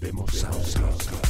Vemos audio.